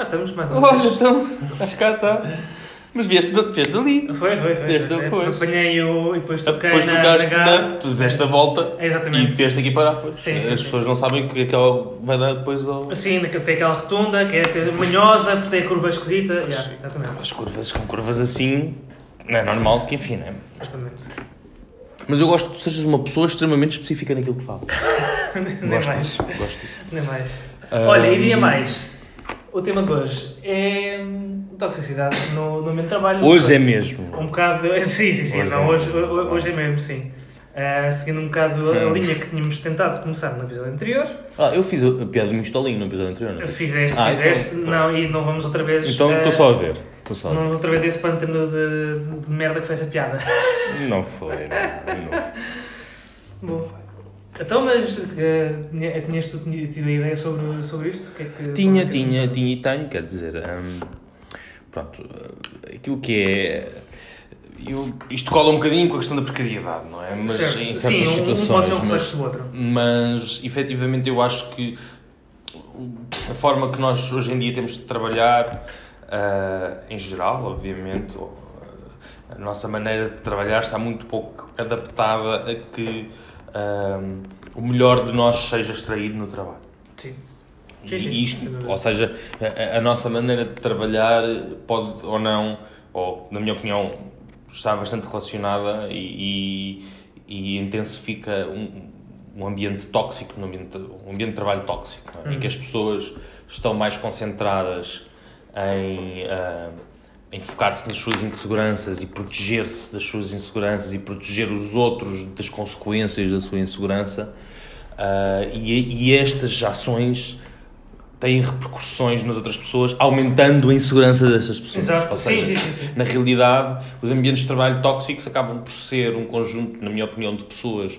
Cá estamos, mais uma Olha, vez. então, acho que cá está. Mas vieste, de- vieste dali. Foi, foi, foi. Vieste depois. Apanhei o. E depois toquei Depois na, tocaste na. Tu deste a volta É, Exatamente. e vieste aqui parar. Pois. Sim, sim, As sim, pessoas sim. não sabem o que aquela vai dar depois ao. Sim, tem aquela rotunda que é manhosa, porque tem a curva esquisita. Pois. Yeah, exatamente. As curvas, com curvas assim, não é normal que, enfim, né? exatamente. Mas eu gosto que tu sejas uma pessoa extremamente específica naquilo que fala. Nem Gosto mais. disso. Gosto. Nem mais. Olha, e dia mais. O tema de hoje é hum, toxicidade no, no de trabalho. Hoje é mesmo. Um bocado. Sim, sim, sim. Hoje não, é. hoje, hoje, é mesmo, sim. Ah, seguindo um bocado a Hum. linha que tínhamos tentado começar no episódio anterior. Ah, eu fiz a piada do mistolinho no episódio anterior, não é? Fizeste, Ah, fizeste. então, não, e não vamos outra vez. Então ah, estou só a ver. Estou só a Não ver. vamos outra vez esse pântano de, de, merda que foi essa piada. Não foi, não. não. Bom. Então, mas eh, tinha- tinhas tu tido a ideia sobre, sobre isto? Que é que, Tinha, é tinha, tinha e tenho, quer dizer, hum, pronto, eh, aquilo que é. Eu, isto cola um bocadinho com a questão da precariedade, não é? Mas Certo. em Sim, certas um, um pode situações. ser um mas, do outro. mas efetivamente eu acho que a forma que nós hoje em dia temos de trabalhar, ah, em geral, obviamente, ah, a nossa maneira de trabalhar está muito pouco adaptada a que ah, o melhor de nós seja extraído no trabalho. Sim. Sim, sim. isto, ou seja, a, a nossa maneira de trabalhar pode ou não, ou na minha opinião, está bastante relacionada e, e, e intensifica um, um ambiente tóxico, um ambiente, um ambiente de trabalho tóxico, é? em que as pessoas estão mais concentradas em, ah, em focar-se nas suas inseguranças e proteger-se das suas inseguranças e proteger os outros das consequências da sua insegurança. Ah, e, e estas ações têm repercussões nas outras pessoas, aumentando a insegurança dessas pessoas. Exato. Seja, sim, sim, sim. na realidade, os ambientes de trabalho tóxicos acabam por ser um conjunto, na minha opinião, de pessoas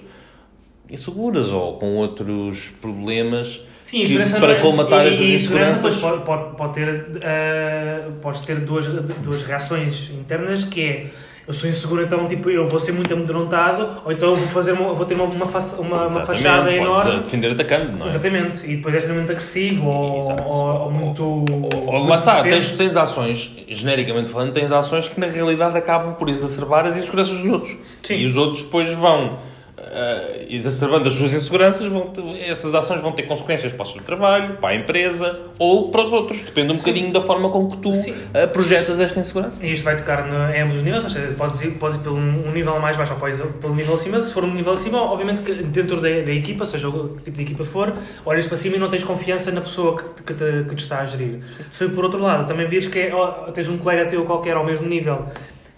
inseguras ou com outros problemas Sim, que, para não é- colmatar e, estas e insegurança inseguranças. pode, pode, pode ter, eh, podes ter duas, duas reações internas que é eu sou inseguro, então tipo, eu vou ser muito amedrontado, ou então eu vou, fazer uma, vou ter uma, uma, face- uma, uma fachada enorme. defender atacando, não é? Exatamente, e depois é extremamente agressivo ou, ou, ou muito. Ou, lá está, tens, tens ações, genericamente falando, tens ações que na realidade acabam por exacerbar as inseguranças dos outros. Sim. E os outros depois vão, ah, exacerbando as suas inseguranças, vão ter- essas ações vão ter consequências para o seu trabalho, para a empresa ou para os outros. Depende um bocadinho da forma como que tu Sim. ah, projetas esta insegurança. E isto vai tocar no, em ambos os níveis, ou seja, podes ir, podes ir pelo um nível mais baixo ou podes ir pelo nível acima. Se for um nível acima, obviamente que dentro da, da equipa, seja o tipo de equipa for, olhas para cima e não tens confiança na pessoa que, te- que, te, que te está a gerir. Se por outro lado também vires que é, tens um colega teu qualquer ao mesmo nível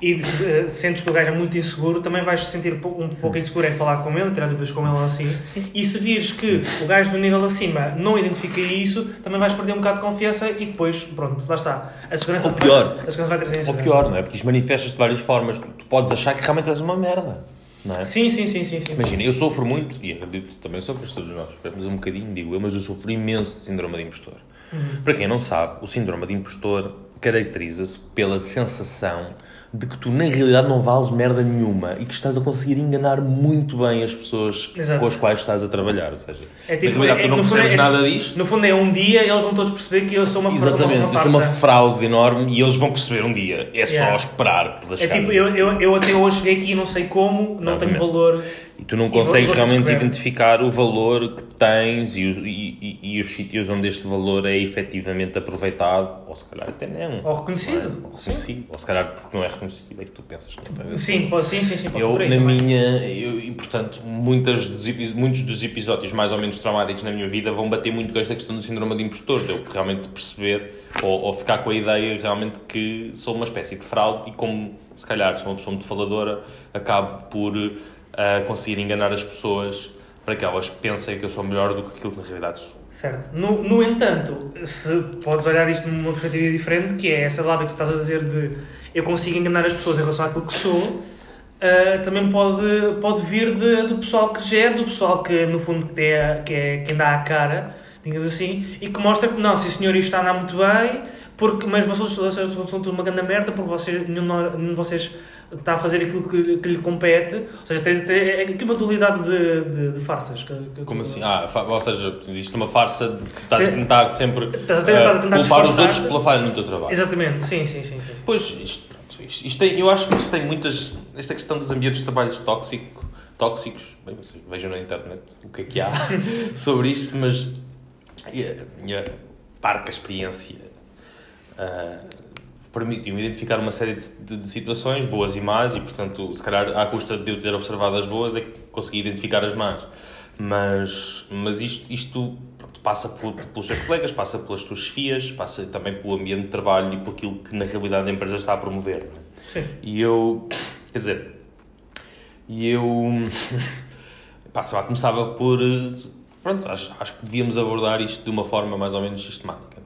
e eh, sentes que o gajo é muito inseguro, também vais sentir um pouco inseguro em falar com ele, tirar dúvidas com ele assim. E se vires que o gajo do nível acima não identifica isso, também vais perder um bocado de confiança e depois, pronto, lá está. A segurança, Ou pior. a segurança vai trazer Ou pior, não é? Porque isto manifestas de várias formas. Tu podes achar que realmente és uma merda, não é? Sim, sim, sim, sim. sim. Imagina, eu sofro muito, e acredito que também sofres todos nós, mas um bocadinho, digo eu, mas eu sofro imenso de síndrome de impostor. Para quem não sabe, o síndrome de impostor caracteriza-se pela sensação de que tu na realidade não vales merda nenhuma e que estás a conseguir enganar muito bem as pessoas Exato. com as quais estás a trabalhar. Ou seja, É tipo, na realidade é- tu não percebes é- nada disto. No fundo é um dia eles vão todos perceber que eu sou uma Exatamente, uma, eu uma sou uma fraude enorme e eles vão perceber um dia. É só Yeah. esperar pelas É tipo, eu, eu, eu até hoje cheguei aqui e não sei como, não tenho Exatamente. valor. E tu não consegues vou realmente identificar o valor que tens e, o- e- e- e os sítios onde este valor é efetivamente aproveitado, ou se calhar até não. Ou reconhecido. Não é? Ou reconhecido. Ou se calhar porque não é reconhecido, é que tu pensas que não Sim, pode, sim, sim, sim, pode ser Eu, aí na também. minha, eu, e portanto, muitas dos, muitos dos episódios mais ou menos traumáticos na minha vida vão bater muito com esta questão do síndrome de impostor, de eu realmente perceber ou, ou ficar com a ideia realmente que sou uma espécie de fraude e como, se calhar, sou uma pessoa muito faladora, acabo por ah, conseguir enganar as pessoas para que elas pensem que eu sou melhor do que aquilo que na realidade sou. Certo. No, no entanto, se podes olhar isto numa perspectiva diferente, que é essa lábia que tu estás a dizer de eu consigo enganar as pessoas em relação àquilo que sou, ah, também pode, pode vir de- do pessoal que gera, do pessoal que no fundo que é, que é quem dá a cara, digamos assim, e que mostra que não, sim senhor, isto está a andar muito bem, porque, mas vocês, vocês são tudo uma grande merda porque vocês, nenhum de vocês está a fazer aquilo que, que lhe compete. Ou seja, tens, tens, é aqui uma dualidade de, de, de farsas. Que, que, Como assim? Ah, ou seja, existe uma farsa de que estás a tentar sempre Estás a- eh, estás a tentar culpar os outros pela falha no teu trabalho. Exatamente, sim, sim, sim. sim. Pois, isto, pronto, isto, isto tem, eu acho que isto tem muitas. Esta questão dos ambientes de trabalhos tóxico, tóxicos, bem, vocês vejam na internet o que é que há sobre isto, mas a minha parca experiência ah, permitiu-me identificar uma série de, de- de situações, boas e más, e portanto, se calhar, à custa de eu ter observado as boas, é que consegui identificar as más. Mas, mas isto, isto passa por- pelos seus colegas, passa pelas tuas chefias, passa também pelo ambiente de trabalho e por aquilo que na realidade a empresa está a promover. é? Sim. E eu, quer dizer, e eu, pá, lá, começava por, pronto, acho, acho que devíamos abordar isto de uma forma mais ou menos sistemática.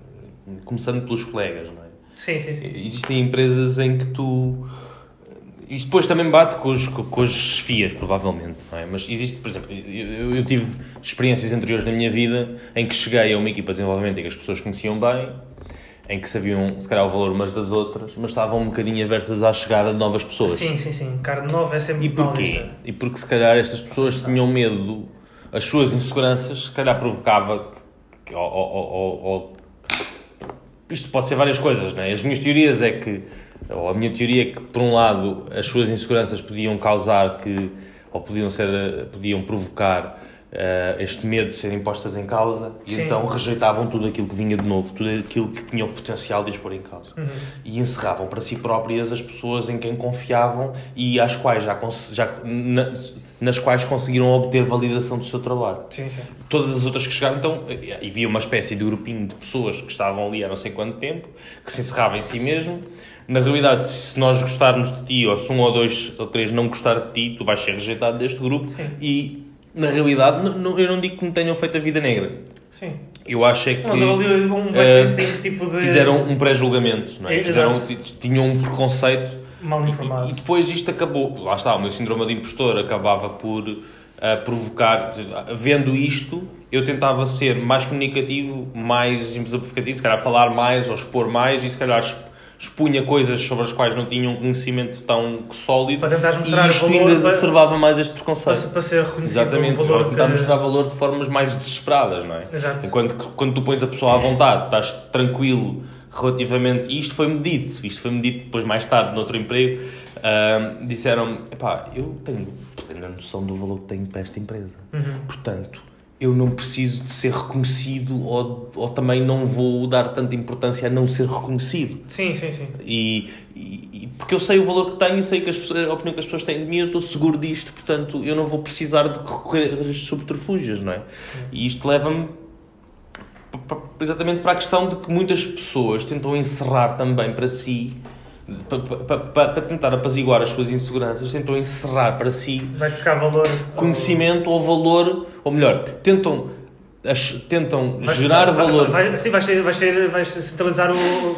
Começando pelos colegas, não é? Sim, sim, sim. Existem empresas em que tu. Isto depois também bate com, os, com, as chefias, provavelmente, não é? Mas existe, por exemplo, eu, eu tive experiências anteriores na minha vida em que cheguei a uma equipa de desenvolvimento em que as pessoas conheciam bem, em que sabiam, se calhar, o valor umas das outras, mas estavam um bocadinho aversas à chegada de novas pessoas. Sim, sim, sim. Carne nova é sempre E porquê? E porque, se calhar, estas pessoas tinham medo, as suas inseguranças, se calhar, provocava. Que, ou, ou- ou- ou- isto pode ser várias coisas, não é? As minhas teorias é que. Ou a minha teoria é que, por um lado, as suas inseguranças podiam causar que. ou podiam ser. eh, podiam provocar. Eh, este medo de serem postas em causa e Sim. então rejeitavam tudo aquilo que vinha de novo, tudo aquilo que tinha o potencial de as pôr em causa Uhum. e encerravam para si próprias as pessoas em quem confiavam e às quais já, já na- nas quais conseguiram obter validação do seu trabalho. Sim, sim. Todas as outras que chegaram, então, eh, havia uma espécie de grupinho de pessoas que estavam ali há não sei quanto tempo, que se encerrava em si mesmo. Na realidade, se nós gostarmos de ti, ou se um ou dois ou três não gostar de ti, tu vais ser rejeitado deste grupo. Sim. E, na realidade, n- n- eu não digo que me tenham feito a vida negra. Sim. Eu acho é que... Mas um blacklist tipo de. fizeram um pré-julgamento, não é? É, Fizeram, tinham um preconceito Mal e, informado. e depois isto acabou. Lá está, o meu síndrome de impostor acabava por ah, provocar. Vendo isto, eu tentava ser mais comunicativo, mais exemplificativo, se calhar falar mais ou expor mais e se calhar expunha coisas sobre as quais não tinha um conhecimento tão sólido Para tentares mostrar e isto valor, ainda para- exacerbava mais este Para, preconceito. para ser reconhecido Exatamente, o valor ou tentar que- mostrar valor de formas mais desesperadas, não é? Exato. Enquanto que quando tu pões a pessoa à vontade, estás tranquilo relativamente. E isto foi-me dito, isto foi-me dito depois, mais tarde, noutro emprego. ahm, Disseram-me: epá, eu tenho plena noção do valor que tenho para esta empresa. Uhum. Portanto, eu não preciso de ser reconhecido ou, ou também não vou dar tanta importância a não ser reconhecido. Sim, sim, sim. E, e- porque eu sei o valor que tenho e sei que as pessoas- a opinião que as pessoas têm de mim, eu estou seguro disto, portanto eu não vou precisar de recorrer a estes subterfúgios, não é? E isto leva-me exatamente para a questão de que muitas pessoas tentam encerrar também para si, para tentar apaziguar as suas inseguranças, tentam encerrar para si Vais buscar valor. conhecimento ou valor, ou melhor, tentam, as- tentam Vais- gerar vai- valor. Vai, sim, vais, ser, vais, ser, vais centralizar o,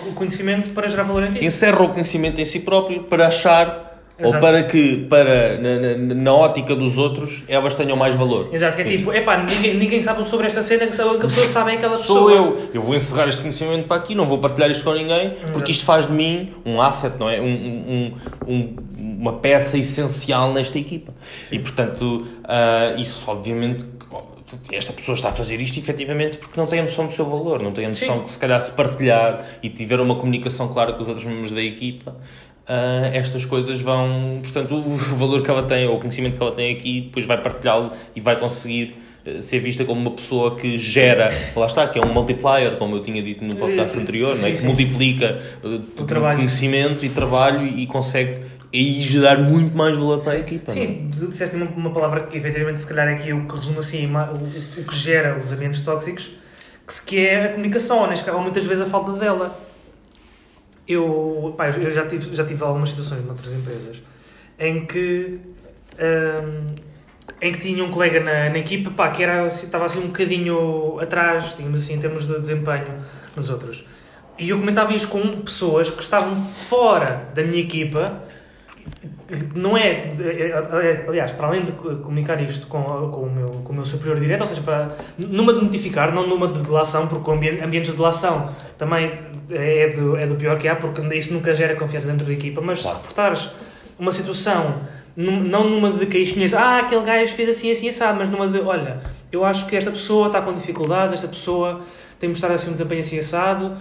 o conhecimento para gerar valor em ti. encerra o conhecimento em si próprio para achar ou Exato. para que para na, na- na ótica dos outros elas tenham mais valor. Exato, que é tipo, epá, ninguém, ninguém sabe sobre esta cena, que a pessoa sabe é aquela pessoa. Sou eu. Eu vou encerrar este conhecimento para aqui, não vou partilhar isto com ninguém, porque isto faz de mim um asset, não é? Um, um- um- uma peça essencial nesta equipa. E portanto, ah, isso obviamente. Esta pessoa está a fazer isto efetivamente porque não tem a noção do seu valor, não tem a noção Sim. que se calhar se partilhar e tiver uma comunicação clara com os outros membros da equipa, ah, estas coisas vão, portanto, o valor que ela tem, ou o conhecimento que ela tem aqui, depois vai partilhá-lo e vai conseguir eh, ser vista como uma pessoa que gera, lá está, que é um multiplier, como eu tinha dito no podcast Sim, anterior, é? sim, que sim. multiplica eh, trabalho. conhecimento e trabalho e, e consegue aí gerar muito mais valor para a equipa. não é? Sim, tu disseste uma, uma palavra que efetivamente se calhar é aqui o que resume assim o, o- que gera os ambientes tóxicos, que, que é a comunicação, ou muitas vezes a falta dela. Eu, pá, eu já tive, já tive algumas situações noutras empresas em que hum, em que tinha um colega na, na equipa pá, que era, assim, estava assim um bocadinho atrás, digamos assim, em termos de desempenho nos outros. E eu comentava isto com pessoas que estavam fora da minha equipa não é, aliás, para além de comunicar isto com, com, o, meu, com o meu superior direto, ou seja, para, numa de notificar, não numa de delação, porque ambientes de delação também é do, é do pior que há, porque isto nunca gera confiança dentro da equipa, mas Claro. se reportares uma situação, não numa de queixinhas, ah, aquele gajo fez assim, assim, assado, mas numa de, olha, eu acho que esta pessoa está com dificuldades, esta pessoa tem mostrado assim um desempenho assim assado,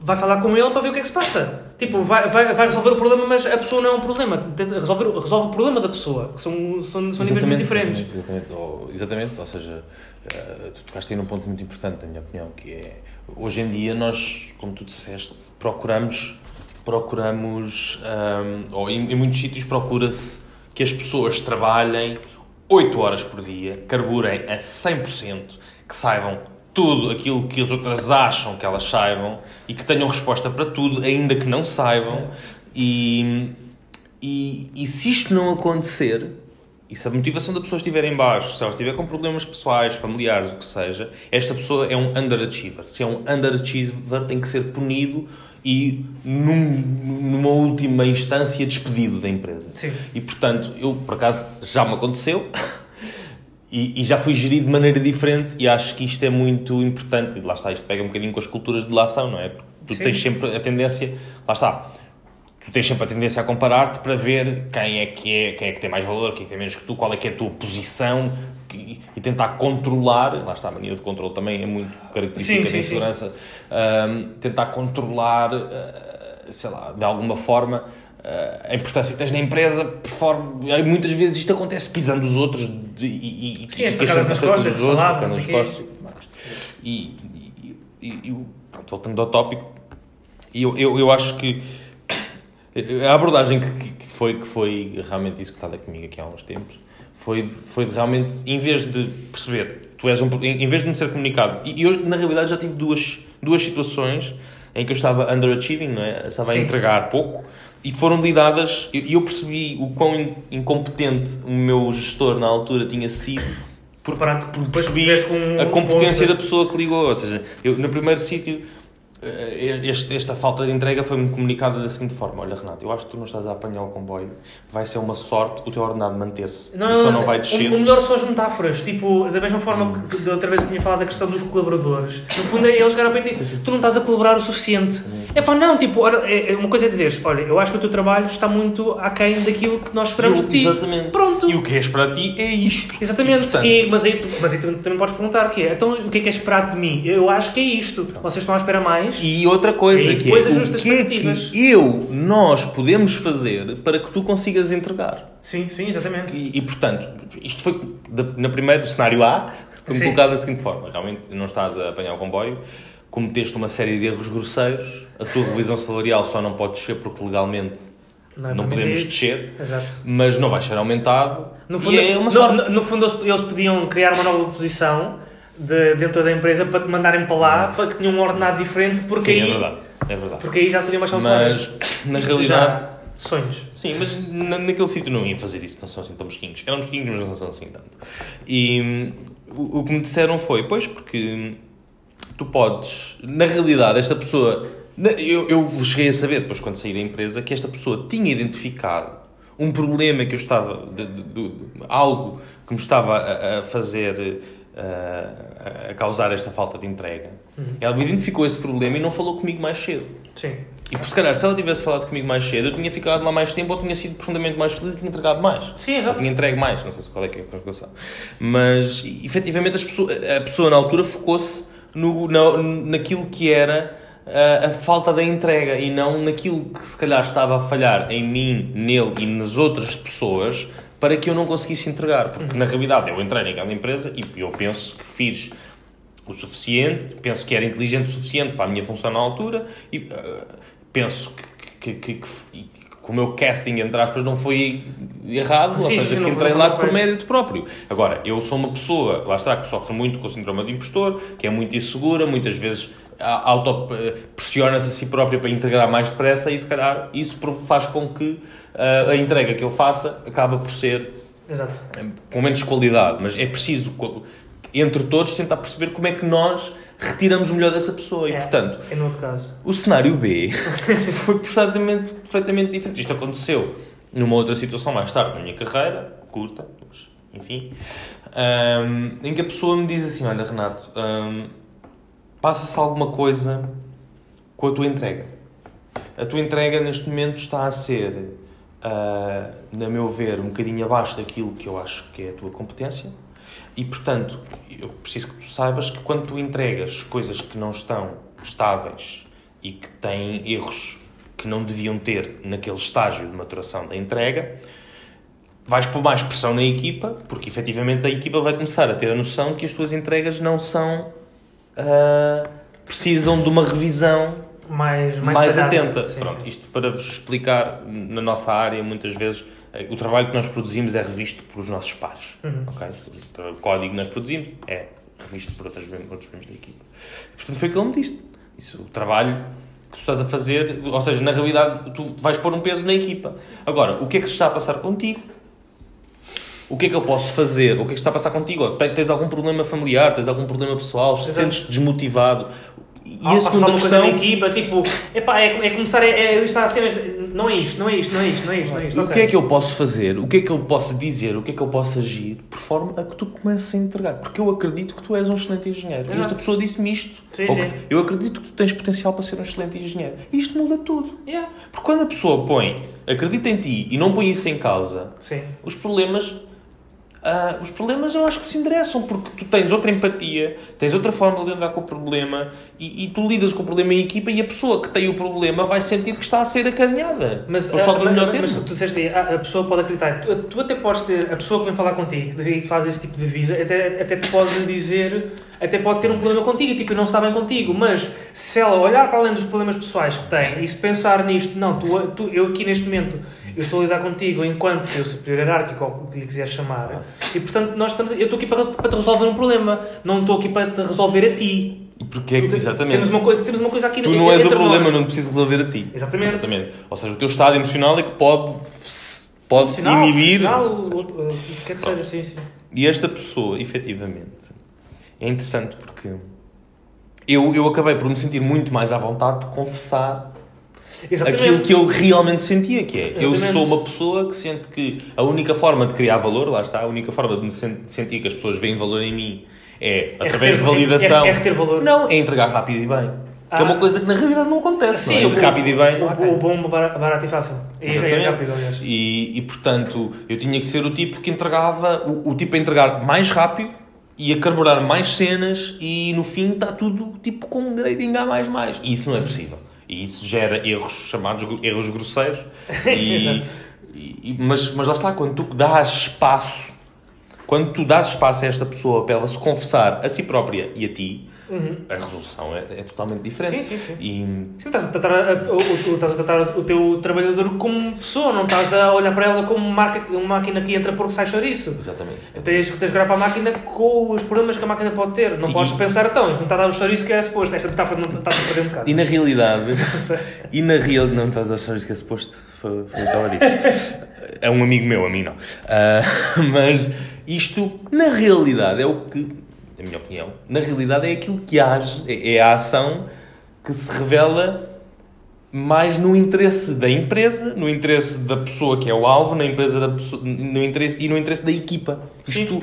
vai falar com ele para ver o que é que se passa. Tipo, vai, vai, vai resolver o problema, mas a pessoa não é um problema. Tenta resolver, resolve o problema da pessoa, que são, são, são níveis muito diferentes. Exatamente, exatamente. Ou, exatamente, ou seja, eh, tu tocaste aí num ponto muito importante, na minha opinião, que é, hoje em dia nós, como tu disseste, procuramos, procuramos, ahm, ou em, em muitos sítios procura-se que as pessoas trabalhem 8 horas por dia, carburem a 100%, que saibam tudo aquilo que as outras acham que elas saibam e que tenham resposta para tudo, ainda que não saibam. E, e, e se isto não acontecer, e se a motivação da pessoa estiver em baixo, se ela estiver com problemas pessoais, familiares, o que seja, esta pessoa é um underachiever. Se é um underachiever, tem que ser punido e, num- numa última instância, despedido da empresa. Sim. E, portanto, eu, por acaso, já me aconteceu e, e já fui gerido de maneira diferente e acho que isto é muito importante. E lá está, isto pega um bocadinho com as culturas de delação, não é? Porque tu Sim. tens sempre a tendência... Lá está. Tu tens sempre a tendência a comparar-te para ver quem é que é, quem é que tem mais valor, quem é que tem menos que tu, qual é que é a tua posição e, e tentar controlar, lá está, a mania de controle também é muito característica Sim, da insegurança, ahm, tentar controlar, ah, sei lá, de alguma forma, a importância que tens na empresa, perform- e muitas vezes isto acontece pisando os outros de- e, e, Sim, e as queixando nas costas, dos outros, nas costas e tudo mais. E, e, e, e, pronto, voltando ao tópico, eu, eu, eu acho que a abordagem que, que- que foi, que foi realmente executada comigo aqui há uns tempos foi, foi de realmente, em vez de perceber, tu és um, em vez de me ser comunicado, e, e hoje na realidade já tive duas, duas situações em que eu estava underachieving, não é? estava a Sim. entregar pouco, e foram lidadas, e eu percebi o quão in- incompetente o meu gestor na altura tinha sido, Por percebi tiveste com a competência da pessoa que ligou. Ou seja, eu no primeiro sítio, este, esta falta de entrega foi-me comunicada da seguinte forma: Olha, Renato, eu acho que tu não estás a apanhar o comboio, vai ser uma sorte o teu ordenado manter-se. Não, só não, vai o- descer. O, melhor são as metáforas. Tipo, da mesma forma que da outra vez eu tinha falado da questão dos colaboradores. No fundo, é eles chegaram para ti e dizem, tu não estás a colaborar o suficiente. É pá, não, tipo, é, é uma coisa é dizeres, olha, eu acho que o teu trabalho está muito aquém daquilo que nós esperamos Eu- de ti. Exatamente. Pronto. E o que és para ti é isto. Exatamente. E, portanto, E- mas aí, tu, mas aí também podes perguntar o que é. Então, o que é que é esperado de mim? Eu acho que é isto. Vocês estão à espera mais? E outra coisa E que é, o que é que eu, nós podemos fazer para que tu consigas entregar? Sim, sim, exatamente. E, e, portanto, isto foi da- na primeira primeiro cenário A, foi-me colocado da seguinte forma: realmente não estás a apanhar o comboio, cometeste uma série de erros grosseiros, a tua revisão salarial só não pode descer porque legalmente Não, não, é podemos permitido. descer, Exato. mas não vai ser aumentado. No e fundo, é uma no, sorte. no- no fundo, eles, eles podiam criar uma nova posição de- dentro da empresa para te mandarem para lá, para que tenham um ordenado diferente, porque, Sim, aí, é verdade. É verdade. porque aí já baixar o salário. Mas, na realidade. já- sonhos. Sim, mas na, naquele sítio não iam fazer isso, não são assim tão mesquinhos. Eram mesquinhos, mas não são assim tanto. E hum, o, o que me disseram foi, pois, porque tu podes, na realidade, esta pessoa, eu, eu cheguei a saber, depois quando saí da empresa, que esta pessoa tinha identificado um problema que eu estava, de, de- de- de- algo que me estava a, a fazer, a, a causar esta falta de entrega. Ela identificou esse problema e não falou comigo mais cedo. Sim. E por se calhar, se ela tivesse falado comigo mais cedo, eu tinha ficado lá mais tempo ou tinha sido profundamente mais feliz e tinha entregado mais. Sim, Ou exato. tinha entregue mais, não sei se qual é que é a conjugação. Mas, efetivamente, as pessoas- a pessoa na altura focou-se no, na, naquilo que era a, a falta da entrega e não naquilo que se calhar estava a falhar em mim, nele e nas outras pessoas para que eu não conseguisse entregar. Porque, na realidade, eu entrei naquela empresa e eu penso que fiz o suficiente, penso que era inteligente o suficiente para a minha função na altura e eh, penso que, que, que, que, que o meu casting, entre aspas, não foi errado, Sim, ou sim, seja, não que entrei lá por mérito próprio. Agora, eu sou uma pessoa, lá está, que sofre muito com o síndrome de impostor, que é muito insegura, muitas vezes auto-pressiona-se a si própria para integrar mais depressa e, se calhar, isso faz com que eh, a entrega que eu faça acaba por ser Exato. com menos qualidade, mas é preciso, entre todos, tentar perceber como é que nós retiramos o melhor dessa pessoa. E, é, portanto, É no outro caso. o cenário B foi perfeitamente, perfeitamente diferente. Isto aconteceu numa outra situação mais tarde na minha carreira, curta, mas enfim, ahm, em que a pessoa me diz assim: Olha, Renato, ahm, passa-se alguma coisa com a tua entrega. A tua entrega neste momento está a ser uh, na meu ver, um bocadinho abaixo daquilo que eu acho que é a tua competência. E, portanto, eu preciso que tu saibas que quando tu entregas coisas que não estão estáveis e que têm erros que não deviam ter naquele estágio de maturação da entrega, vais pôr mais pressão na equipa, porque efetivamente a equipa vai começar a ter a noção de que as tuas entregas não são. Uh, precisam de uma revisão mais, mais, mais atenta. Sim, Pronto, sim. Isto para vos explicar, na nossa área, muitas vezes o trabalho que nós produzimos é revisto por os nossos pares. Uhum. Okay? O código que nós produzimos é revisto por outros membros da equipa. Portanto, foi o que ele me disse. Isso, o trabalho que tu estás a fazer, ou seja, na realidade, tu vais pôr um peso na equipa. Sim. Agora, o que é que se está a passar contigo? O que é que eu posso fazer? O que é que está a passar contigo? Tens algum problema familiar? Tens algum problema pessoal? Sentes-te desmotivado? E a segunda questão... na equipa, tipo, epá, é, é começar a é, listar cenas, não é isto, não é isto, não é isto, não é isto, não é isto. Okay. O que é que eu posso fazer? O que é que eu posso dizer? O que é que eu posso agir? Por forma a que tu comeces a entregar. Porque eu acredito que tu és um excelente engenheiro. Exato. E esta pessoa disse-me isto. Sim, sim. Eu acredito que tu tens potencial para ser um excelente engenheiro. E isto muda tudo. Yeah. Porque quando a pessoa põe, acredita em ti e não põe isso em causa, sim. os problemas Uh, os problemas eu acho que se endereçam porque tu tens outra empatia, tens outra forma de lidar com o problema e, e, tu lidas com o problema em equipa e a pessoa que tem o problema vai sentir que está a ser acarinhada. Mas, por falta uh, melhor mas, mas tu disseste aí, a, pessoa pode acreditar. Tu, tu, até podes ter, a pessoa que vem falar contigo e que faz esse tipo de visa, até, até te pode dizer, até pode ter um problema contigo, tipo, não está bem contigo, mas se ela olhar para além dos problemas pessoais que tem e se pensar nisto, não, tu, tu eu aqui neste momento eu estou a lidar contigo enquanto teu superior hierárquico, ou o que lhe quiseres chamar, e portanto nós estamos, eu estou aqui para, para te resolver um problema, não estou aqui para te resolver a ti. E porque é que, exatamente. Temos uma coisa, temos uma coisa aqui Tu não és o problema, nós. não precisas resolver a ti. Exatamente. exatamente. Ou seja, o teu estado emocional é que pode, pode inibir. O, o, o que é que seja, sim, sim. E esta pessoa, efetivamente, é interessante porque eu, eu acabei por me sentir muito mais à vontade de confessar Exatamente. aquilo que eu realmente sentia, que é Exatamente. eu sou uma pessoa que sente que a única forma de criar valor, lá está, a única forma de sentir que as pessoas veem valor em mim é, é através de validação. É, é, reter valor. Não, é entregar rápido e bem. Ah. Que é uma ah. coisa que na realidade não acontece. Sim, não é? o, rápido e bem. O, o bom, barato e fácil. E é rápido, aliás. E, e portanto, eu tinha que ser o tipo que entregava, o, o tipo a entregar mais rápido e a carburar mais cenas e no fim está tudo tipo com um grading a mais mais. E isso não é possível. E isso gera erros chamados erros grosseiros. E, e, mas, mas lá está, quando tu dás espaço, quando tu dás espaço a esta pessoa para ela se confessar a si própria e a ti, Uhum. A resolução é, é, totalmente diferente. Sim, sim, sim. E... sim estás, a tratar a, o, o, estás a tratar o teu trabalhador como pessoa, não estás a olhar para ela como marca, uma máquina que entra porque sai chouriço. Exatamente. Tens, tens de olhar para a máquina com os problemas que a máquina pode ter. Não sim, podes e... pensar, então, não está a dar o chouriço que é suposto. Esta metáfora não está a perder um bocado. E na realidade, e na realidade, não estás a dar o chouriço que é suposto. Foi, foi o que ela disse. é um amigo meu, a mim não. Uh, mas isto, na realidade, é o que na minha opinião, na realidade é aquilo que age, é, é a ação que se revela mais no interesse da empresa, no interesse da pessoa que é o alvo, na empresa da pessoa, no interesse, e no interesse da equipa. Isto,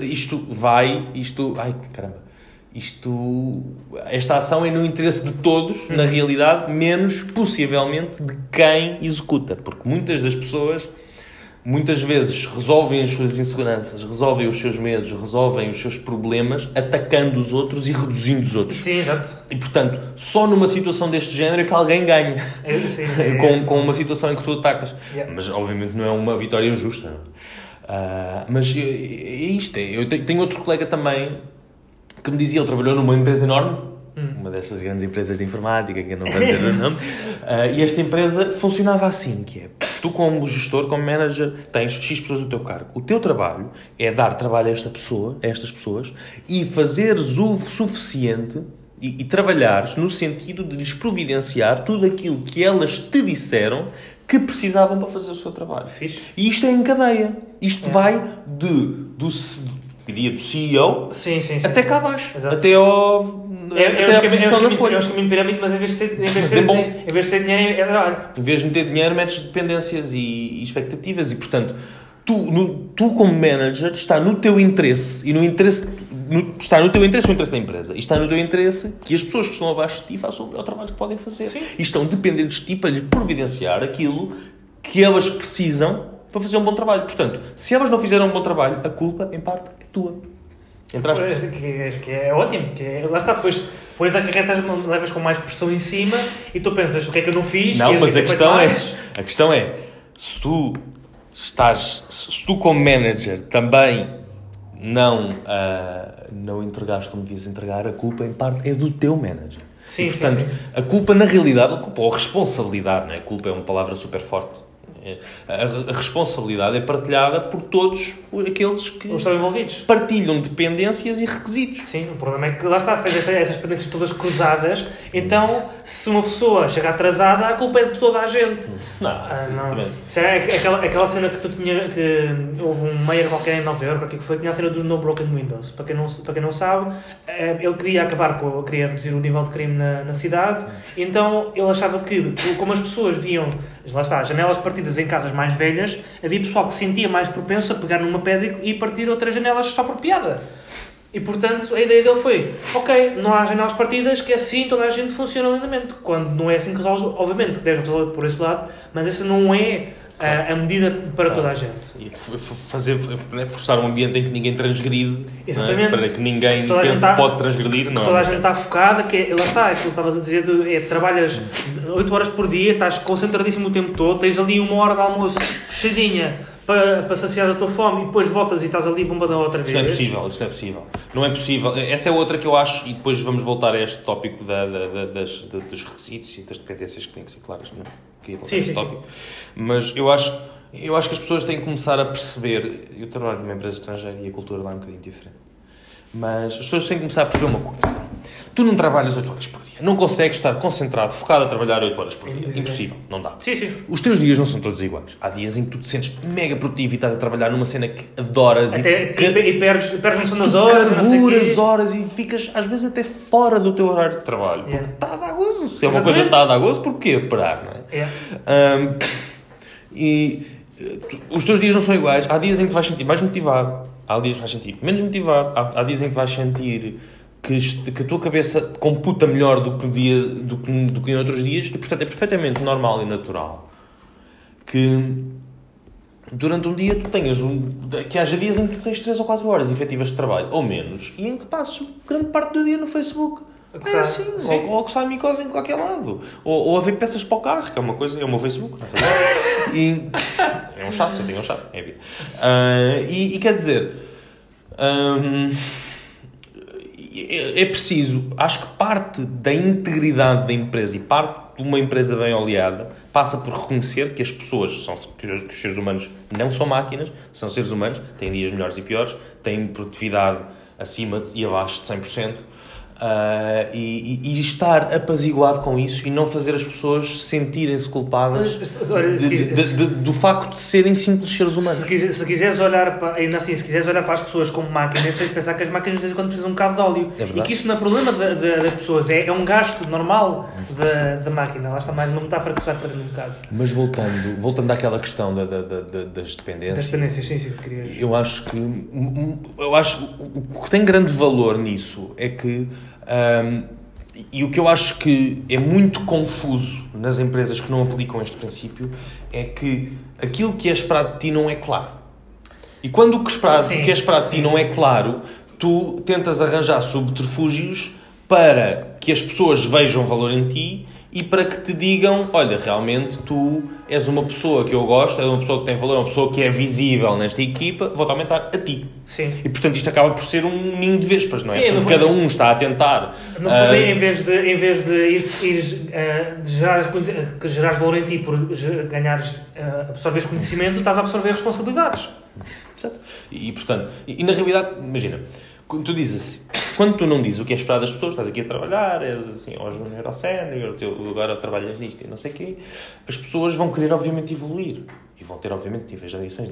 isto vai, isto, ai caramba, isto, esta ação é no interesse de todos, na realidade, menos possivelmente de quem executa, porque muitas das pessoas muitas vezes resolvem as suas inseguranças, resolvem os seus medos, resolvem os seus problemas atacando os outros e reduzindo os outros. Sim, exato. E portanto, só numa situação deste género é que alguém ganha. É, sim, é, com, com uma situação em que tu atacas. Yeah. Mas obviamente não é uma vitória justa. Uh, mas é, é isto. Eu tenho outro colega também que me dizia, ele trabalhou numa empresa enorme Hum. Uma dessas grandes empresas de informática, que eu não vou dizer o nome. Uh, e esta empresa funcionava assim, que é, tu como gestor, como manager, tens X pessoas no teu cargo. O teu trabalho é dar trabalho a esta pessoa, a estas pessoas, e fazeres o suficiente e, e trabalhares no sentido de lhes providenciar tudo aquilo que elas te disseram que precisavam para fazer o seu trabalho. Fixe. E isto é em cadeia. Isto é. vai de, do, diria, do CEO sim, sim, sim, até cá abaixo. Exato. Até ao é, é, é, é os caminhos de pirâmide, mas em vez de ser, em vez de ser, bom, em vez de ter dinheiro, é trabalho. Em vez de meter dinheiro, metes dependências e, e expectativas. E, portanto, tu, no, tu como manager, está no teu interesse e no interesse no, está no teu interesse o interesse da empresa. E está no teu interesse que as pessoas que estão abaixo de ti façam o melhor trabalho que podem fazer. Sim. E estão dependentes de ti para lhe providenciar aquilo que elas precisam para fazer um bom trabalho. Portanto, se elas não fizeram um bom trabalho, a culpa, em parte, é tua. Entre aspas. Pois, Que, é- que é ótimo. Que é, lá está, depois, depois acarretas, levas com mais pressão em cima e tu pensas o que é que eu não fiz. Não, mas a questão é, mais. a questão é, se tu estás, se tu como manager também não, ah, não entregaste como devias entregar, a culpa em parte é do teu manager. Sim, E, sim, portanto, sim. a culpa na realidade, a culpa ou a responsabilidade, não é? A culpa é uma palavra super forte. É, A, responsabilidade é partilhada por todos aqueles que estão envolvidos. partilham dependências e requisitos. Sim, o problema é que lá está, se tens essa- essas pendências todas cruzadas, então se uma pessoa chega atrasada, a culpa é de toda a gente. Não, Ah, não. Isso é aquela, aquela cena que tu tinha, que houve um Meyer qualquer em Nova Iorque, o que é que foi, tinha a cena dos No Broken Windows. Para quem não, para quem não sabe, eh, ele queria acabar com, queria reduzir o nível de crime na, na cidade, então ele achava que, como as pessoas viam, lá está, janelas partidas em casas mais velhas, havia pessoal que se sentia mais propenso a pegar numa pedra e partir outras janelas só por piada. E portanto a ideia dele foi: ok, não há janelas partidas, que assim toda a gente funciona lindamente. Quando não é assim que resolves, obviamente que deves resolver por esse lado, mas essa não é a, a medida para toda a gente. E fazer, né, forçar um ambiente em que ninguém transgride, não é? Exatamente. para que ninguém Toda pense tá- que pode transgredir, não Toda a é? gente está focada, que é, lá está, aquilo que estavas a dizer, de, é, trabalhas 8 horas por dia, estás concentradíssimo o tempo todo, tens ali uma hora de almoço fechadinha para, para saciar a tua fome e depois voltas e estás ali bombadão outra Isso vez. não é possível, isso não é possível. Não é possível. Essa é outra que eu acho, e depois vamos voltar a este tópico da, da- da- das, da- dos requisitos e das dependências que têm que ser claras. Não queria voltar Sim, a esse sim, tópico. Mas eu acho, eu acho que as pessoas têm que começar a perceber. Eu trabalho numa empresa estrangeira e a cultura lá é um bocadinho diferente. Mas as pessoas têm que começar a perceber uma coisa. Tu não trabalhas 8 horas por dia. Não consegues estar concentrado, focado a trabalhar 8 horas por dia. Impossível. Impossível. Não dá. Sim, sim. Os teus dias não são todos iguais. Há dias em que tu te sentes mega produtivo e estás a trabalhar numa cena que adoras Até, e e, e perdes, perdes noção das horas, carburas horas e ficas às vezes até fora do teu horário de trabalho. Porque Yeah. está a dar gozo. Se é uma Exatamente. coisa que está a dar gozo, porquê parar, não é? É. Ahm, e os teus dias não são iguais. Há dias em que te vais sentir mais motivado, há dias que vais sentir menos motivado, há, há dias em que vais sentir que, que a tua cabeça computa melhor do que, dia, do, que, do que em outros dias e, portanto, é perfeitamente normal e natural que durante um dia tu tenhas um, que haja dias em que tu tens 3 ou 4 horas efetivas de trabalho, ou menos, e em que passes grande parte do dia no Facebook. É assim, sim. ou, ou que sai micose em qualquer lado. Ou, ou a ver peças para o carro, que é uma coisa, é o meu Facebook, realidade. E é um chasso, eu tenho um chasso, é vida. Ah, e, e quer dizer, hum, é, preciso, acho que parte da integridade da empresa e parte de uma empresa bem oleada passa por reconhecer que as pessoas, são, que os seres humanos não são máquinas, são seres humanos, têm dias melhores e piores, têm produtividade acima e abaixo de 100%. Ah, e, e- estar apaziguado com isso e não fazer as pessoas sentirem-se culpadas Mas, olha, se de- de- de- do facto de serem simples seres humanos. Se, quiser- se quiseres olhar para, ainda assim, se quiseres olhar para as pessoas como máquinas, tens de pensar que as máquinas de vez em quando precisam um bocado de óleo. É e que isso não é problema da- da- das pessoas, é, é um gasto normal da, máquina. Lá está mais uma metáfora que se vai perdendo um bocado. Mas voltando, voltando àquela questão da, da- da- da- das Das dependências, dependências, sim, sim, eu acho que eu acho que o que tem grande valor nisso é que hum, e o que eu acho que é muito confuso nas empresas que não aplicam este princípio é que aquilo que é esperado de ti não é claro. E quando o que, esperado, Sim, o que é esperado de ti não é claro, tu tentas arranjar subterfúgios para que as pessoas vejam valor em ti e para que te digam, olha, realmente tu és uma pessoa que eu gosto, és uma pessoa que tem valor, é uma pessoa que é visível nesta equipa, vou-te aumentar a ti. Sim. E portanto isto acaba por ser um ninho de vespas, não é? Sim, Portanto, cada um está a tentar. No ah, fundo, em vez de, em vez de ir, ires, eh, de gerares, que gerares valor em ti por ganhares, eh, absorveres conhecimento, estás a absorver responsabilidades. Certo? E, e, portanto, e, e na realidade, imagina, quando tu dizes assim, quando tu não dizes o que é esperado das pessoas, estás aqui a trabalhar, és assim, ó júnior ao sénior, agora trabalhas nisto e não sei o quê, as pessoas vão querer obviamente evoluir e vão ter obviamente níveis de ambições,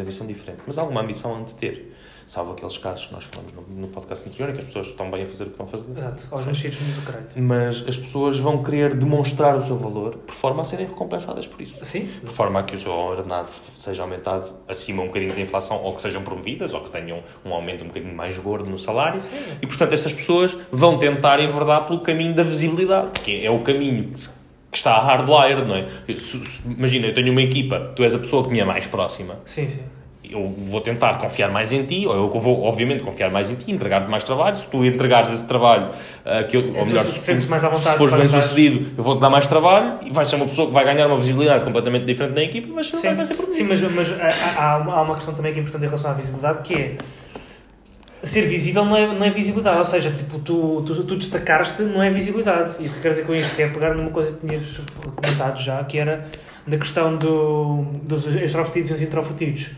ambição diferentes, mas alguma ambição hão de ter. Salvo aqueles casos que nós falamos no, no podcast anterior, em que as pessoas estão bem a fazer o que estão a fazer. Exato. Aos Sim. mexidos do caralho. Mas as pessoas vão querer demonstrar o seu valor por forma a serem recompensadas por isso. Sim. De forma a que o seu ordenado seja aumentado acima um bocadinho da inflação, ou que sejam promovidas, ou que tenham um aumento um bocadinho mais gordo no salário. E, portanto, estas pessoas vão tentar enverdar pelo caminho da visibilidade, que é o caminho que, se- que está hardwired, não é? Imagina, eu tenho uma equipa, tu és a pessoa que me é mais próxima, Sim, sim. Eu vou tentar confiar mais em ti, ou eu vou, obviamente, confiar mais em ti, entregar-te mais trabalho. Se tu entregares esse trabalho, ah, que eu, ou tu melhor, se sentes mais à vontade se fores bem sucedido, eu vou-te dar mais trabalho e vais ser uma pessoa que vai ganhar uma visibilidade completamente diferente na equipa e vais ser, Sim, vai ser por mim. sim mas, mas há, há- há uma questão também que é importante em relação à visibilidade, que é ser visível não é, não é visibilidade, ou seja, tipo, tu, tu, tu destacares-te não é visibilidade. E o que eu quero dizer com isto é pegar numa coisa que tinhas comentado já, que era da questão do, dos extrovertidos e os introvertidos.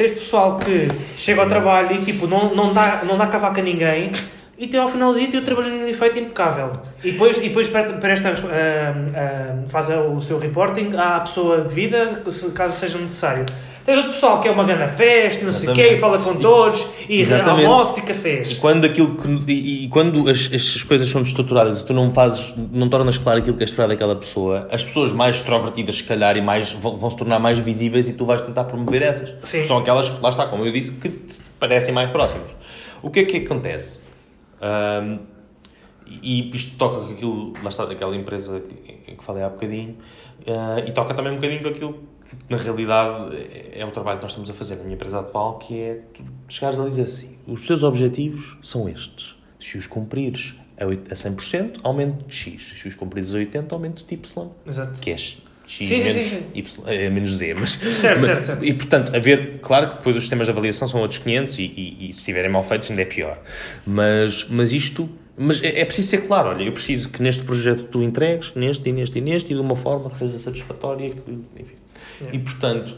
Tens pessoal que chega ao trabalho e tipo, não, não, dá, não dá cavaca a ninguém e até ao final do dia tem o trabalho ali feito impecável. E depois, e depois para, esta, ah, ah, faz o seu reporting à pessoa de vida, caso seja necessário. Tens outro pessoal que é uma grande festa e não sei o quê, e Exatamente. fala com todos, e Exatamente. almoço e E cafés. quando, aquilo que, e, e quando as, as coisas são estruturadas e tu não fazes, não tornas claro aquilo que é esperado daquela pessoa, as pessoas mais extrovertidas, se calhar, e mais, vão, vão se tornar mais visíveis e tu vais tentar promover essas. Sim. São aquelas que, lá está, como eu disse, que te parecem mais próximas. O que é que acontece? Ahm, e isto toca com aquilo, lá está, daquela empresa que, que falei há bocadinho, ah, e toca também um bocadinho com aquilo na realidade, é, o trabalho que nós estamos a fazer na minha empresa atual, que é tu chegares a dizer assim, os teus objetivos são estes. Se os cumprires a oit- a 100%, aumento de X. Se os cumprires a 80%, aumento de Y, Exato. que é X Sim, sim, menos, sim, Y, é, menos Z. Mas, Certo, mas- certo, certo. E, portanto, haver... Claro que depois os sistemas de avaliação são outros 500 e, e, e se estiverem mal feitos ainda é pior. Mas, mas isto... Mas é, é preciso ser claro, olha, eu preciso que neste projeto tu entregues, neste e neste e neste, e de uma forma que seja satisfatória, que, enfim. E, portanto,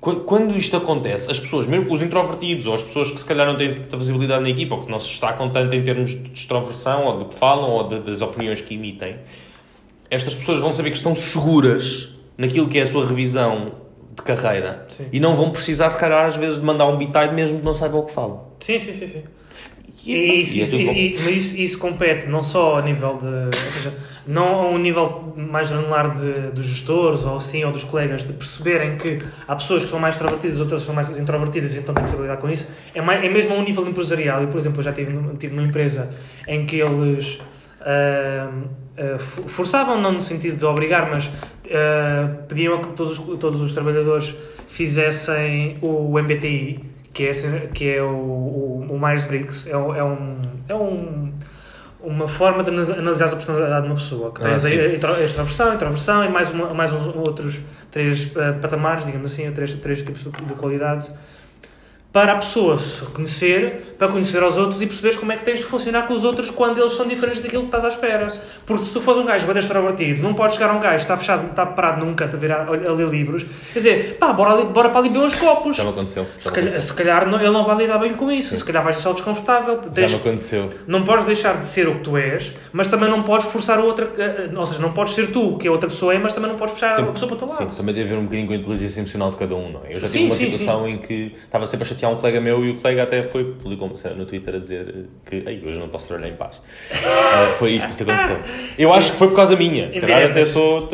qu- quando isto acontece, as pessoas, mesmo os introvertidos, ou as pessoas que se calhar não têm tanta visibilidade na equipa, ou que não se destacam tanto em termos de extroversão, ou do que falam, ou de- das opiniões que emitem, estas pessoas vão saber que estão seguras naquilo que é a sua revisão de carreira Sim. e não vão precisar, se calhar, às vezes, de mandar um bitide mesmo que não saibam o que falam. Sim, sim, sim. sim. E, E isso, e é isso, e- mas isso, isso compete não só a nível de. Ou seja, não a um nível mais granular de, dos gestores ou assim, ou dos colegas, de perceberem que há pessoas que são mais extrovertidas, outras são mais introvertidas, então tem que saber lidar com isso. É, mais, é mesmo a um nível empresarial. Eu, por exemplo, eu já tive, tive numa empresa em que eles. ah, for- forçavam, não no sentido de obrigar, mas ah, pediam a que todos, os- todos os trabalhadores fizessem o MBTI, que é, que é o, o, o Myers-Briggs, é, é, um, é um, uma forma de analisar a personalidade de uma pessoa, que Ah, tens a, sim. a extroversão, introversão e mais, uma, mais uns outros três ah, patamares, digamos assim, três, três tipos de, de qualidades, para a pessoa se reconhecer, para conhecer aos outros e perceberes como é que tens de funcionar com os outros quando eles são diferentes daquilo que estás à espera. Porque se tu fores um gajo bem extrovertido, não podes chegar a um gajo que está fechado, está parado num canto a, ver, a, a ler livros, quer dizer, pá, bora, ali, bora para ali beber uns copos. Já me aconteceu. Já Se calhar, se calhar não- ele não vai lidar bem com isso, se calhar vais deixar desconfortável. Já Tens- me aconteceu. não podes deixar de ser o que tu és, mas também não podes forçar a outra. eh, Ou seja, não podes ser tu o que a outra pessoa é, mas também não podes puxar a pessoa para o teu lado. Sim, também deve haver um bocadinho com a inteligência emocional de cada um, não é? Eu já Sim, tive uma sim, situação em que estava sempre a chatear um colega meu e o colega até foi, publicou no Twitter a dizer que Ei, hoje não posso trabalhar em paz. Ah, foi isto que aconteceu. Eu acho que foi por causa minha. Se calhar até sou.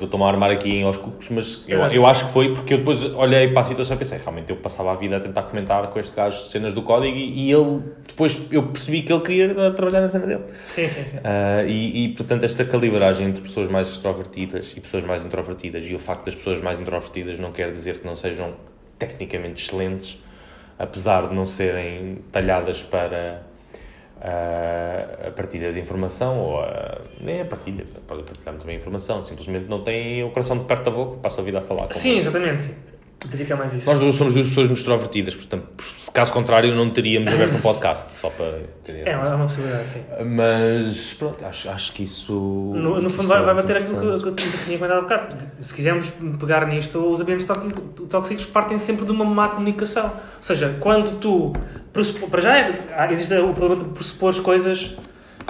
Estou-me a armar aqui em aos cucos, mas eu, eu acho que foi porque eu depois olhei para a situação e pensei, realmente eu passava a vida a tentar comentar com este gajo cenas do código e, e ele, depois eu percebi que ele queria eh, trabalhar na cena dele. Sim, sim, sim. Ah, e, e, portanto, esta calibragem entre pessoas mais extrovertidas e pessoas mais introvertidas, e o facto das pessoas mais introvertidas não quer dizer que não sejam tecnicamente excelentes, apesar de não serem talhadas para ah, a partilha de informação, ou a, nem a partilha, podem partilhar também informação, simplesmente não têm o coração de perto da boca, passam a vida a falar Sim, exatamente. Sim. Diria que é mais isso. Nós duas somos duas pessoas muito extrovertidas, portanto, se caso contrário, não teríamos aberto um podcast, só para terem É é uma possibilidade, sim. mas pronto, acho, acho que isso. No, no fundo, isso vai, é vai bater aquilo que, que eu tinha comentado há bocado. Se quisermos pegar nisto, os ambientes tóxicos, partem sempre de uma má comunicação. Ou seja, quando tu. Para já é, existe o problema de pressupor coisas.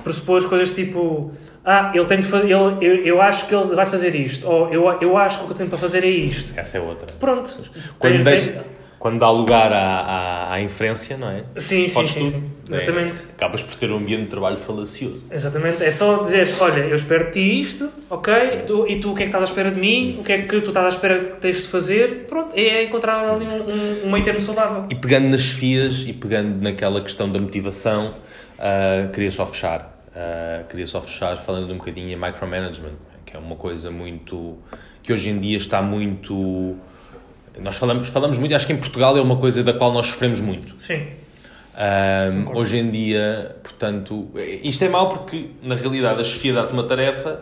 Pressupor coisas tipo. Ah, ele tem de fazer. Ele, eu, eu acho que ele vai fazer isto. Ou eu, eu acho que o que eu tenho para fazer é isto. Essa é outra. Pronto. Quando, Tens- deixa- quando dá lugar à, à, à inferência, não é? Sim, sim, Podes sim, tudo. sim. É, Exatamente. acabas por ter um ambiente de trabalho falacioso. Exatamente, é só dizer, olha, eu espero de ti isto, ok? Tu- e tu o que é que estás à espera de mim? O que é que tu estás à espera que tens de fazer? Pronto, é encontrar ali um, um, um meio termo saudável. E pegando nas FIAs e pegando naquela questão da motivação, ah, queria só fechar. ah, queria só fechar falando um bocadinho em micromanagement, que é uma coisa muito. que hoje em dia está muito. Nós falamos, falamos muito, acho que em Portugal é uma coisa da qual nós sofremos muito. Sim. Um, hoje em dia, portanto, isto é mau porque na realidade a chefia dá-te uma tarefa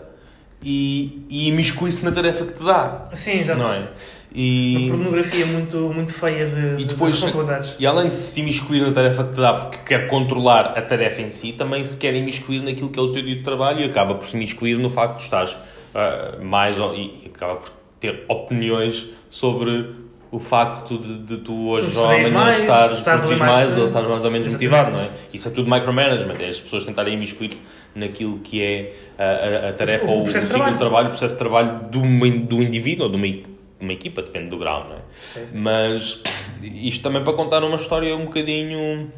e, e imiscui-se na tarefa que te dá, Sim, exato. não é? E, Uma pornografia muito, muito feia de, E depois- de responsabilidades. e além de se imiscuir na tarefa que te dá porque quer controlar a tarefa em si, também se quer imiscuir naquilo que é o teu dia de trabalho e acaba por se imiscuir no facto de estás ah, mais e acaba por ter opiniões sobre o facto de, de tu hoje Tu mais, estares, estás mais mais ou estás mais ou menos Exatamente. motivado, não é? Isso é tudo micromanagement, é as pessoas tentarem imiscuir-se naquilo que é a, a- a tarefa O ou o processo de ciclo de trabalho. trabalho, o processo de trabalho do, do indivíduo ou de uma, uma equipa, depende do grau, não é? Sim, sim. Mas isto também para contar uma história um bocadinho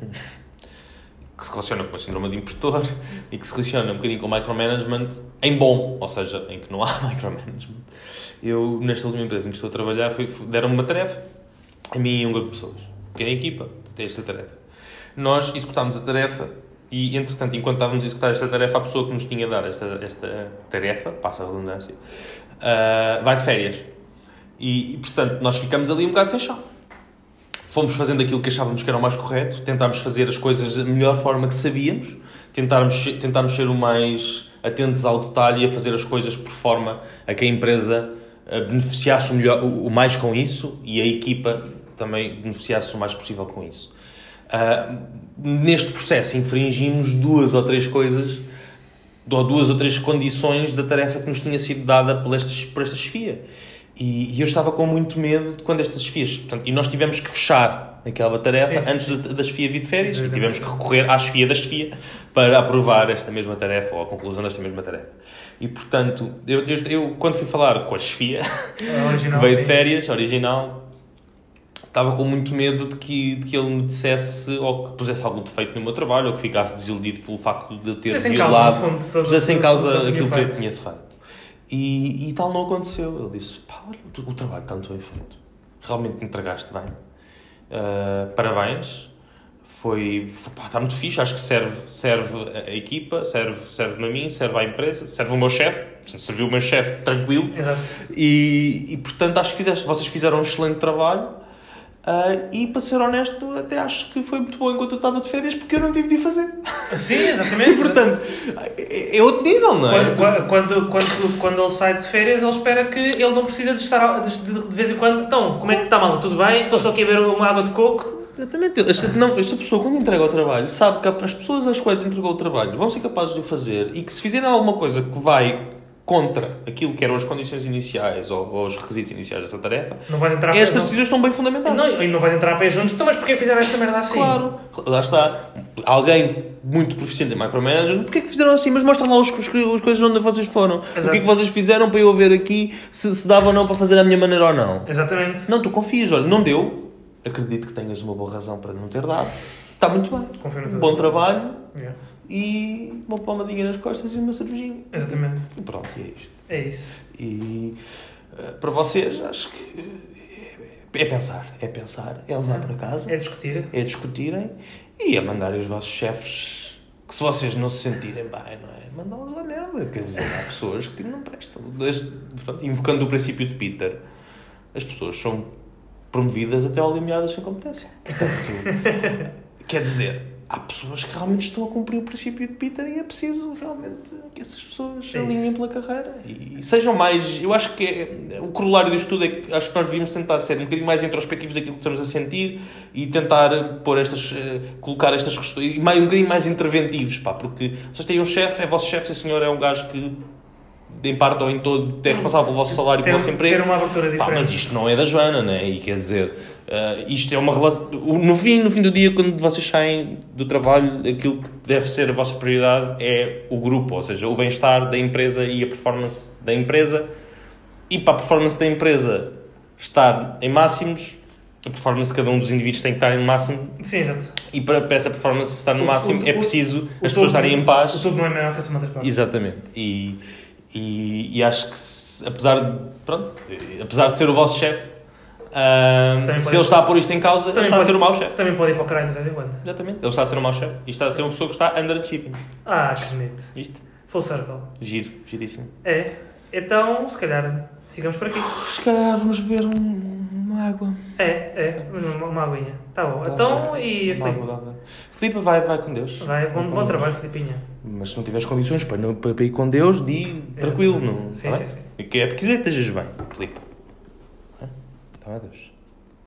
que se relaciona com a síndrome de impostor e que se relaciona um bocadinho com micromanagement em bom, ou seja, em que não há micromanagement. Eu, nesta última empresa em que estou a trabalhar, deram-me uma tarefa, a mim e um grupo de pessoas, pequena equipa, tem esta tarefa. Nós executámos a tarefa e, entretanto, enquanto estávamos a executar esta tarefa, a pessoa que nos tinha dado esta, esta tarefa, passa a redundância, ah, vai de férias. E, e, portanto, nós ficamos ali um bocado sem chão. Fomos fazendo aquilo que achávamos que era o mais correto, tentámos fazer as coisas da melhor forma que sabíamos, tentámos, tentámos ser o mais atentos ao detalhe e a fazer as coisas por forma a que a empresa eh, beneficiasse o, melhor, o, mais com isso e a equipa também beneficiasse o mais possível com isso. Ah, neste processo infringimos duas ou três coisas ou duas ou três condições da tarefa que nos tinha sido dada por esta, por esta chefia. E, e eu estava com muito medo de quando estas chefias... Portanto, e nós tivemos que fechar aquela tarefa Sim, sim, antes da, da chefia vir de férias e tivemos que recorrer à chefia da chefia para aprovar esta mesma tarefa ou a conclusão desta mesma tarefa. E, portanto, eu, eu, eu quando fui falar com a chefia, A que original, veio de férias, original, estava com muito medo de que, de que ele me dissesse ou que pusesse algum defeito no meu trabalho ou que ficasse desiludido pelo facto de eu ter Pusesse em causa, violado, no fundo, todo- pusesse em causa o que eu tinha aquilo que eu tinha feito. E, e tal não aconteceu. Ele disse: pá, olha, o, trabalho está muito bem feito. Realmente me entregaste bem. Ah, parabéns. Foi, foi- pá, está muito fixe. Acho que serve, serve a equipa, serve, serve-me a mim, serve à empresa, serve o meu chefe. Serviu o meu chefe tranquilo. Exato. E, e portanto acho que fizeste, vocês fizeram um excelente trabalho ah, e para ser honesto até acho que foi muito bom enquanto eu estava de férias porque eu não tive de fazer Sim, e exatamente. portanto é, outro nível não é? Quando, quando, quando, quando ele sai de férias, ele espera que ele não precisa de estar de, de- de vez em quando. Então, como é que está mal? Tudo bem? Estou só aqui a beber uma água de coco. Exatamente. Esta, não, esta pessoa, quando entrega o trabalho, sabe que as pessoas às quais entregou o trabalho vão ser capazes de o fazer e que se fizerem alguma coisa que vai contra aquilo que eram as condições iniciais ou, ou os requisitos iniciais dessa tarefa, Não vais entrar a estas decisões estão bem fundamentadas. Não, e não vais entrar a pé juntos. Então, mas porquê fizeram esta merda assim? Claro, lá está. Alguém muito proficiente em micromanagement, porquê que fizeram assim? Mas mostra lá os, os, as coisas onde vocês foram. O que é que vocês fizeram para eu ver aqui se, se dava ou não para fazer da minha maneira ou não? Exatamente. Não, tu confias, olha, não deu. Acredito que tenhas uma boa razão para não ter dado. Está muito bem. Confio no Bom trabalho Yeah. E uma palmadinha nas costas e uma cervejinha. Exatamente. E pronto, e é isto. É isso. E eh, para vocês, acho que eh, é pensar. É pensar, é levar para casa É discutir. é discutirem e a mandarem os vossos chefes que se vocês não se sentirem bem, não é? Mandá-los à merda. Quer dizer, há pessoas que não prestam. Este, portanto, invocando o princípio de Peter, as pessoas são promovidas até ao limiar da sua competência. Portanto, quer dizer, há pessoas que realmente estão a cumprir o princípio de Peter e é preciso realmente que essas pessoas É alinhem pela carreira e sejam mais. Eu acho que é, o corolário disto tudo é que acho que nós devíamos tentar ser um bocadinho mais introspectivos daquilo que estamos a sentir e tentar pôr estas, eh, colocar estas questões e mais, um bocadinho mais interventivos, pá, porque vocês têm um chefe, é vosso chefe, esse senhor é um gajo que em parte ou em todo é responsável pelo vosso salário e Ter, pelo vosso emprego. ter uma abertura Pá, diferente. mas isto não é da Joana, né? E quer dizer, eh, isto é uma relação. No fim, no fim do dia, quando vocês saem do trabalho, aquilo que deve ser a vossa prioridade é o grupo, ou seja, o bem-estar da empresa e a performance da empresa. E para a performance da empresa estar em máximos, a performance de cada um dos indivíduos tem que estar em máximo. Sim, exato. E para, para essa performance estar no O- máximo, o- é o- preciso o as pessoas estarem em paz. O tudo não é maior que a soma das partes. Exatamente. E, e, e acho que, se- apesar de, pronto, apesar de ser o vosso chefe, Também se ele está a pôr isto em causa, ele Também está a pode- ser o mau chefe. Também pode ir para o caralho de vez em quando. Exatamente. Ele está a ser o mau chefe. E está a ser uma pessoa que está underachieving. Ah, que bonito. Isto? Full circle. Giro. Giríssimo. É. Então, se calhar, ficamos por aqui. Se calhar vamos beber um- uma água. É, é, uma, uma aguinha. Tá bom. Tá então, e a Filipe? Filipe, vai, vai com Deus. Vai, bom, Vai bom Deus. trabalho, Filipinha. Mas se não tiveres condições para, não, para ir com Deus, di tranquilo. Não, Sim, tá sim, bem? sim. É que é porque estejas bem, Filipe. Hã? Então, adeus.